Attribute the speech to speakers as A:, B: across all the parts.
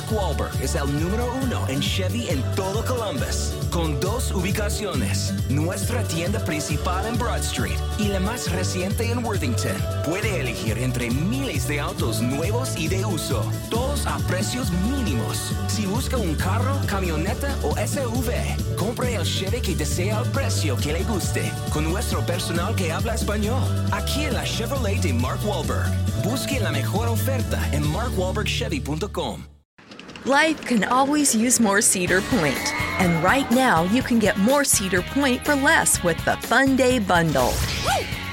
A: Mark Wahlberg es el número uno en Chevy en todo Columbus, con dos ubicaciones, nuestra tienda principal en Broad Street y la más reciente en Worthington. Puede elegir entre miles de autos nuevos y de uso, todos a precios mínimos. Si busca un carro, camioneta o SUV, compre el Chevy que desea al precio que le guste, con nuestro personal que habla español. Aquí en la Chevrolet de Mark Wahlberg. Busque la mejor oferta en markwahlbergchevy.com.
B: Life can always use more Cedar Point, and right now you can get more Cedar Point for less with the Fun Day Bundle.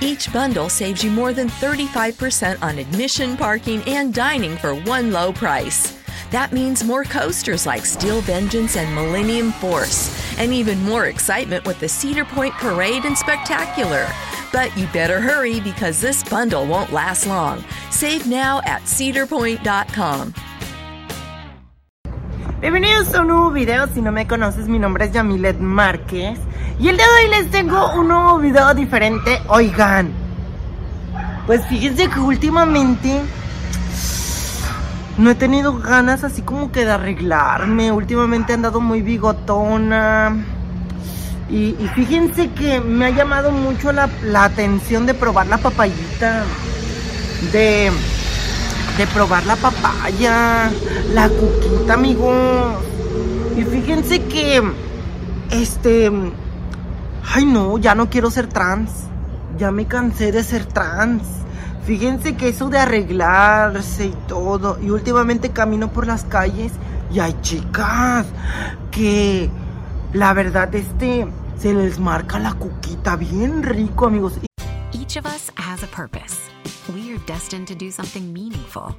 B: Each bundle saves you more than 35% on admission, parking, and dining for one low price. That means more coasters like Steel Vengeance and Millennium Force, and even more excitement with the Cedar Point Parade and Spectacular. But you better hurry because this bundle won't last long. Save now at cedarpoint.com.
C: Bienvenidos a un nuevo video. Si no me conoces, mi nombre es Yamilet Márquez. Y el día de hoy les tengo un nuevo video diferente. Oigan, pues fíjense que últimamente no he tenido ganas así como que de arreglarme. Últimamente he andado muy bigotona. Y, fíjense que me ha llamado mucho la, la atención de probar la papayita. De de probar la papaya, la cuquita, amigos. Y fíjense que, este, ay no, ya no quiero ser trans. Ya me cansé de ser trans. Fíjense que eso de arreglarse y todo. Y últimamente camino por las calles y hay chicas que, la verdad, este, se les marca la cuquita bien rico, amigos.
D: Each of us has a purpose. We are destined to do something meaningful.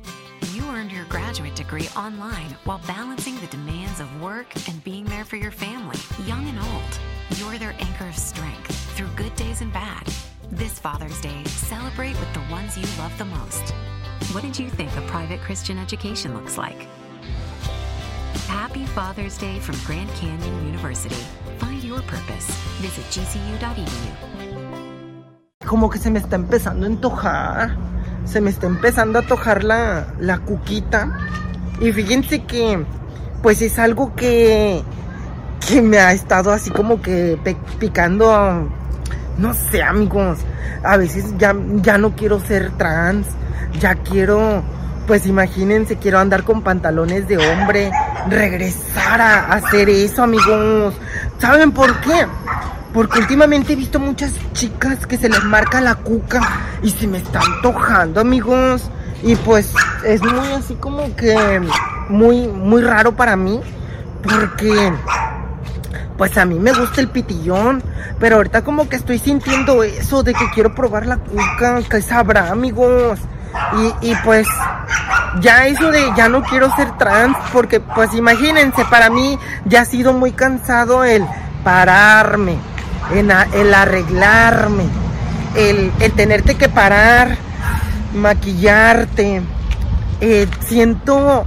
D: You earned your graduate degree online while balancing the demands of work and being there for your family, young and old. You're their anchor of strength through good days and bad. This Father's Day, celebrate with the ones you love the most. What did you think a private Christian education looks like? Happy Father's Day from Grand Canyon University. Find your purpose. Visit gcu.edu.
C: como que se me está empezando a antojar. Se me está empezando a antojar la, la cuquita. Y fíjense que, pues es algo que, que me ha estado así como que picando. No sé, amigos. A veces ya, ya no quiero ser trans. Ya quiero, pues imagínense, quiero andar con pantalones de hombre. Regresar a hacer eso, amigos. ¿Saben por qué? Porque últimamente he visto muchas chicas que se les marca la cuca y se me está antojando, amigos. Y pues es muy así como que muy, muy raro para mí. Porque pues a mí me gusta el pitillón. Pero ahorita como que estoy sintiendo eso de que quiero probar la cuca. Que sabrá, amigos. Y, y pues ya eso de ya no quiero ser trans. Porque pues imagínense, para mí ya ha sido muy cansado el pararme en el arreglarme, el, el, tenerte que parar, maquillarte. Eh, siento,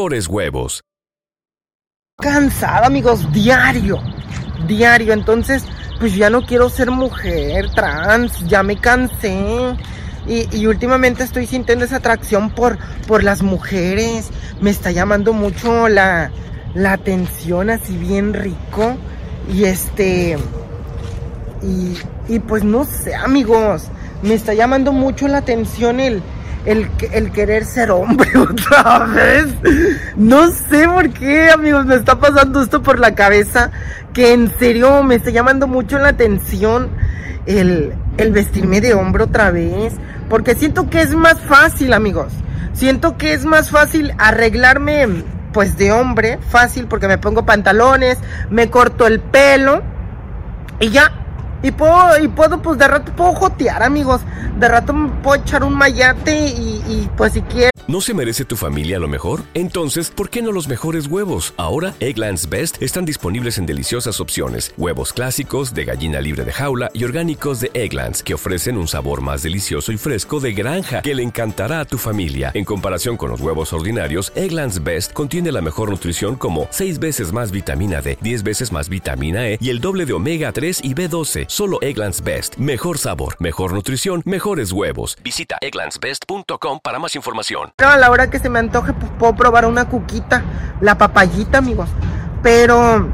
E: huevos
C: cansada, amigos, diario, diario. Entonces, pues ya no quiero ser mujer trans, ya me cansé. Y, últimamente estoy sintiendo esa atracción por, por las mujeres. Me está llamando mucho la, la atención así bien rico. Y este... Y, y pues no sé, amigos. Me está llamando mucho la atención el, el, el querer ser hombre otra vez. No sé por qué, amigos, me está pasando esto por la cabeza. Que en serio me está llamando mucho la atención el, el vestirme de hombre otra vez. Porque siento que es más fácil, amigos. Siento que es más fácil arreglarme pues de hombre, fácil porque me pongo pantalones, me corto el pelo y ya y puedo, y puedo, pues de rato puedo jotear, amigos. De rato puedo echar un mayate y, pues si quiero.
E: ¿No se merece tu familia lo mejor? Entonces, ¿por qué no los mejores huevos? Ahora, Egglands Best están disponibles en deliciosas opciones. Huevos clásicos, de gallina libre de jaula y orgánicos de Egglands, que ofrecen un sabor más delicioso y fresco de granja que le encantará a tu familia. En comparación con los huevos ordinarios, Egglands Best contiene la mejor nutrición como 6 veces más vitamina D, 10 veces más vitamina E y el doble de omega 3 y B12. Solo Egglands Best. Mejor sabor, mejor nutrición, mejores huevos. Visita egglandsbest.com para más información.
C: A la hora que se me antoje, pues puedo probar una cuquita, la papayita, amigos. Pero,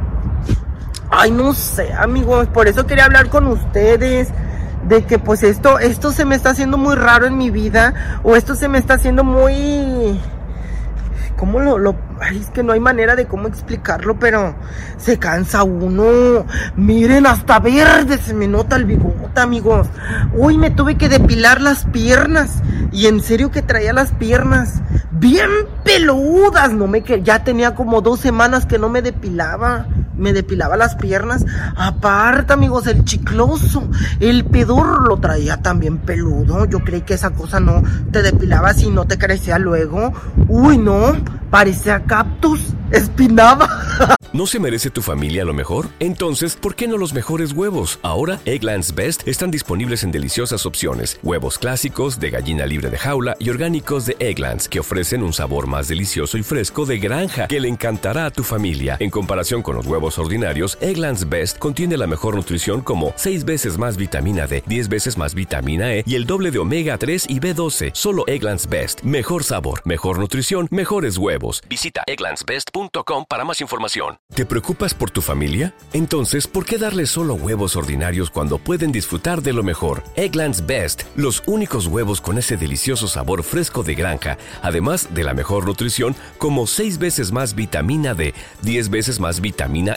C: ay, no sé, amigos, por eso quería hablar con ustedes de que pues esto, esto se me está haciendo muy raro en mi vida o esto se me está haciendo muy ¿Cómo lo, lo es que no hay manera de cómo explicarlo, pero se cansa uno. Miren, hasta verde se me nota el bigote, amigos. Uy, me tuve que depilar las piernas. Y en serio que traía las piernas bien peludas. No me que ya tenía como dos semanas que no me depilaba. Me depilaba las piernas. Aparte, amigos, el chicloso. El pedor lo traía también peludo. Yo creí que esa cosa no te depilaba si no te crecía luego. Uy, no. Parecía cactus. Espinaba.
E: ¿No se merece tu familia lo mejor? Entonces, ¿por qué no los mejores huevos? Ahora, Egglands Best están disponibles en deliciosas opciones. Huevos clásicos, de gallina libre de jaula y orgánicos de Egglands, que ofrecen un sabor más delicioso y fresco de granja que le encantará a tu familia. En comparación con los huevos ordinarios, Egglands Best contiene la mejor nutrición como 6 veces más vitamina D, 10 veces más vitamina E y el doble de omega 3 y B12. Solo Egglands Best. Mejor sabor, mejor nutrición, mejores huevos. Visita egglandsbest.com para más información. ¿Te preocupas por tu familia? Entonces, ¿por qué darles solo huevos ordinarios cuando pueden disfrutar de lo mejor? Egglands Best, los únicos huevos con ese delicioso sabor fresco de granja, además de la mejor nutrición, como 6 veces más vitamina D, 10 veces más vitamina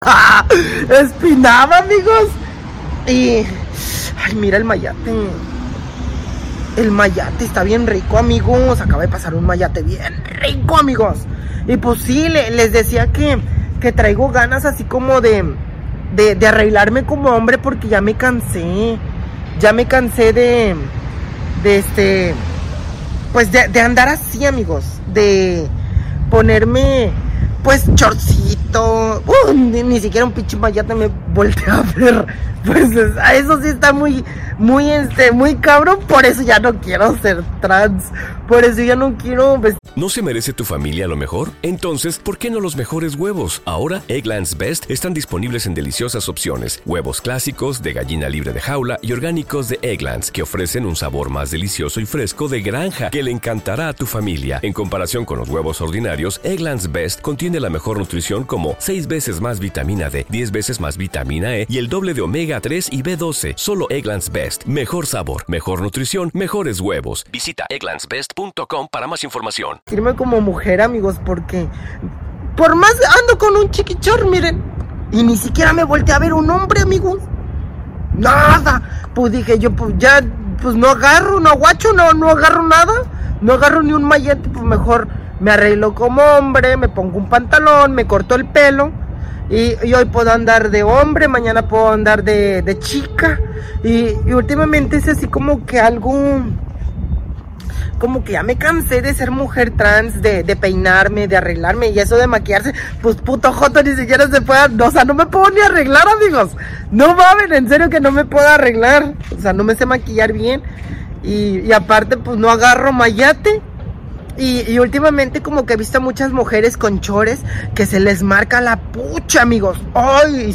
C: Espinaba, amigos. Y. Ay, mira el mayate. El mayate está bien rico, amigos. Acaba de pasar un mayate bien rico, amigos. Y pues sí, le- les decía que, que traigo ganas así como de, de, de arreglarme como hombre porque ya me cansé. Ya me cansé de. De este. Pues de, de andar así, amigos. De ponerme. Pues chorcito. Uh, ni, ni siquiera un pinche mayate me volteé a ver. Pues es- a eso sí está muy, muy, este, muy cabrón. Por eso ya no quiero ser trans. Por eso ya no quiero.
E: ¿No se merece tu familia lo mejor? Entonces, ¿por qué no los mejores huevos? Ahora, Egglands Best están disponibles en deliciosas opciones. Huevos clásicos, de gallina libre de jaula y orgánicos de Egglands, que ofrecen un sabor más delicioso y fresco de granja que le encantará a tu familia. En comparación con los huevos ordinarios, Egglands Best contiene la mejor nutrición como 6 veces más vitamina D, 10 veces más vitamina E y el doble de omega 3 y B12. Solo Egglands Best. Mejor sabor, mejor nutrición, mejores huevos. Visita egglandsbest.com para más información.
C: Irme como mujer, amigos, porque. Por más ando con un chiquichor, miren. Y ni siquiera me volteé a ver un hombre, amigos. Nada. Pues dije yo, pues ya, pues no agarro, no aguacho, no, no agarro nada. No agarro ni un mallete, pues mejor me arreglo como hombre, me pongo un pantalón, me corto el pelo. Y, y hoy puedo andar de hombre, mañana puedo andar de, de chica. Y, y últimamente es así como que algo como que ya me cansé de ser mujer trans, de, de peinarme, de arreglarme y eso de maquillarse, pues puto joto ni siquiera se puede, o sea, no me puedo ni arreglar, amigos. No mames, en serio que no me puedo arreglar. O sea, no me sé maquillar bien. Y, y aparte, pues no agarro mayate. Y, últimamente como que he visto muchas mujeres con chores que se les marca la pucha, amigos. ¡Ay!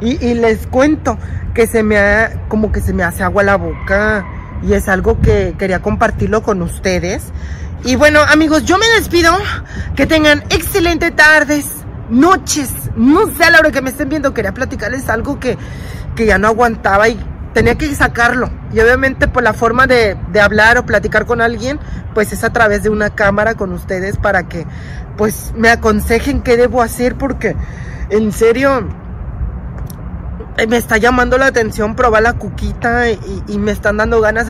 C: Y, les cuento que se me ha, como que se me hace agua la boca y es algo que quería compartirlo con ustedes. Y bueno, amigos, yo me despido. Que tengan excelentes tardes, noches. No sé a la hora que me estén viendo, quería platicarles algo que, que ya no aguantaba y tenía que sacarlo. Y obviamente por la forma de, de, hablar o platicar con alguien, pues es a través de una cámara con ustedes para que pues me aconsejen qué debo hacer porque en serio me está llamando la atención probar la cuquita y, me están dando ganas.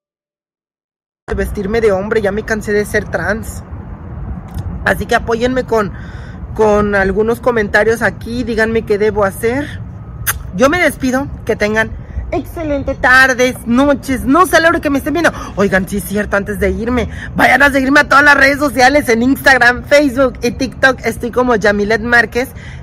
C: Vestirme de hombre, ya me cansé de ser trans. Así que apóyenme con, con algunos comentarios aquí, díganme qué debo hacer. Yo me despido, que tengan excelente tardes, noches, no sé la que me estén viendo. Oigan, sí es cierto, antes de irme, vayan a seguirme a todas las redes sociales, en Instagram, Facebook y TikTok, estoy como Yamilet Márquez.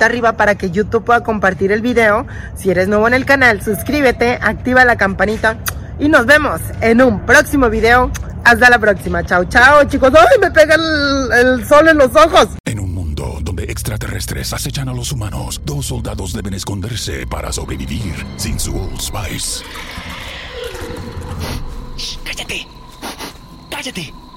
C: arriba para que YouTube pueda compartir el video. Si eres nuevo en el canal, suscríbete, activa la campanita y nos vemos en un próximo video. Hasta la próxima. Chao, chao, chicos. ¡Ay, me pega el, el sol en los ojos!
F: En un mundo donde extraterrestres acechan a los humanos, dos soldados deben esconderse para sobrevivir sin su Old Spice.
G: ¡Cállate! ¡Cállate!